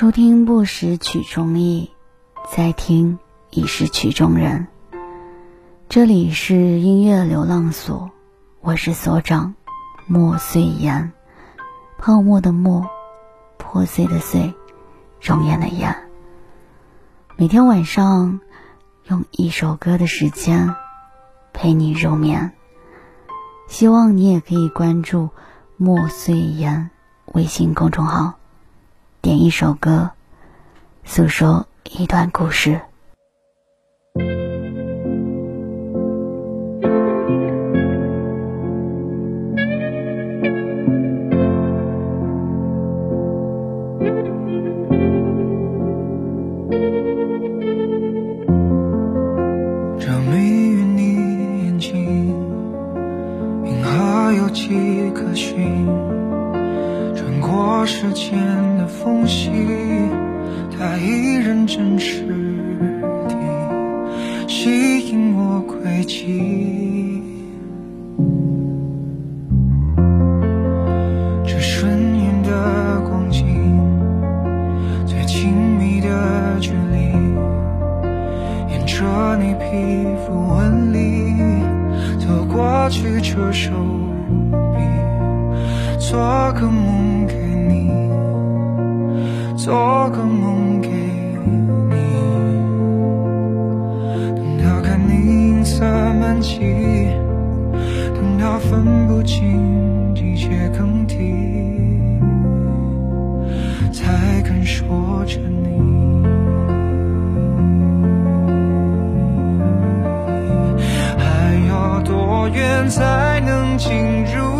初听不识曲中意，再听已是曲中人。这里是音乐流浪所，我是所长莫碎言，泡沫的沫，破碎的碎，容颜的颜。每天晚上用一首歌的时间陪你入眠，希望你也可以关注莫碎言微信公众号。点一首歌，诉说一段故事。这美于穿过时间的。缝隙，它依然真实地吸引我轨迹。这瞬眼的光景，最亲密的距离，沿着你皮肤纹理走过去，这手，做个梦给你。做个梦给你，等到看你银色满际，等到分不清季节更替，才肯说着你。还要多远才能进入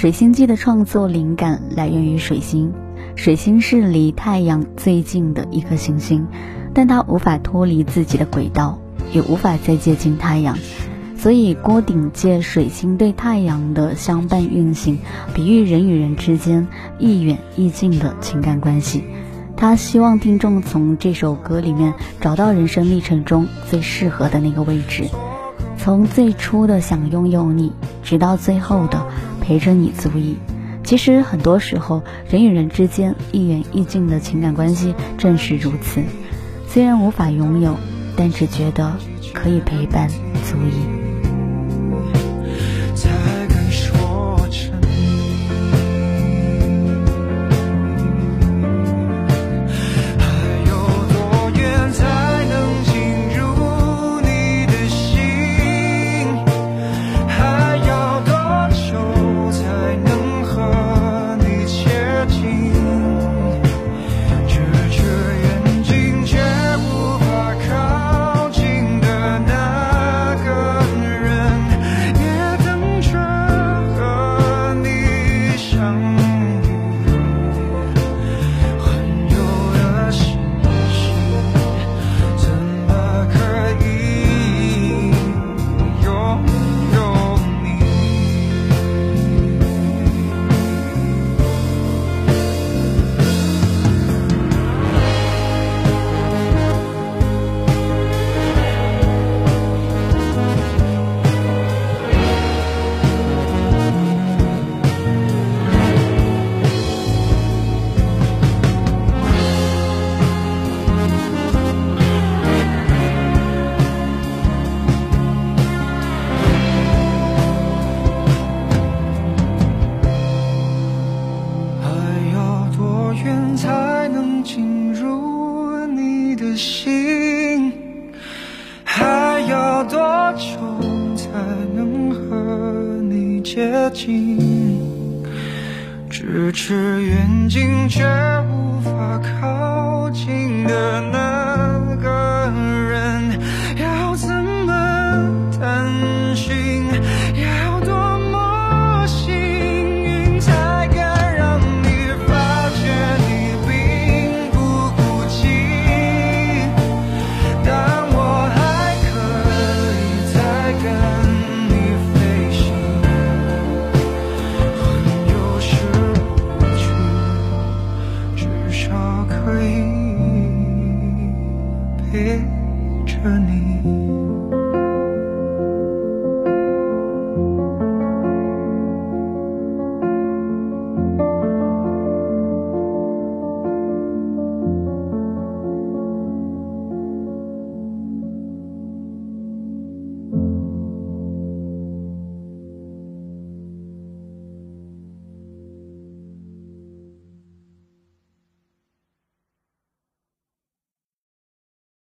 水星记》的创作灵感来源于水星。水星是离太阳最近的一颗行星，但它无法脱离自己的轨道，也无法再接近太阳。所以，郭顶借水星对太阳的相伴运行，比喻人与人之间亦远亦近的情感关系。他希望听众从这首歌里面找到人生历程中最适合的那个位置，从最初的想拥有你，直到最后的陪着你足矣。其实很多时候，人与人之间一远一近的情感关系正是如此。虽然无法拥有，但只觉得可以陪伴足矣。接近，咫尺远近却无法靠近的那个人，可以陪着你。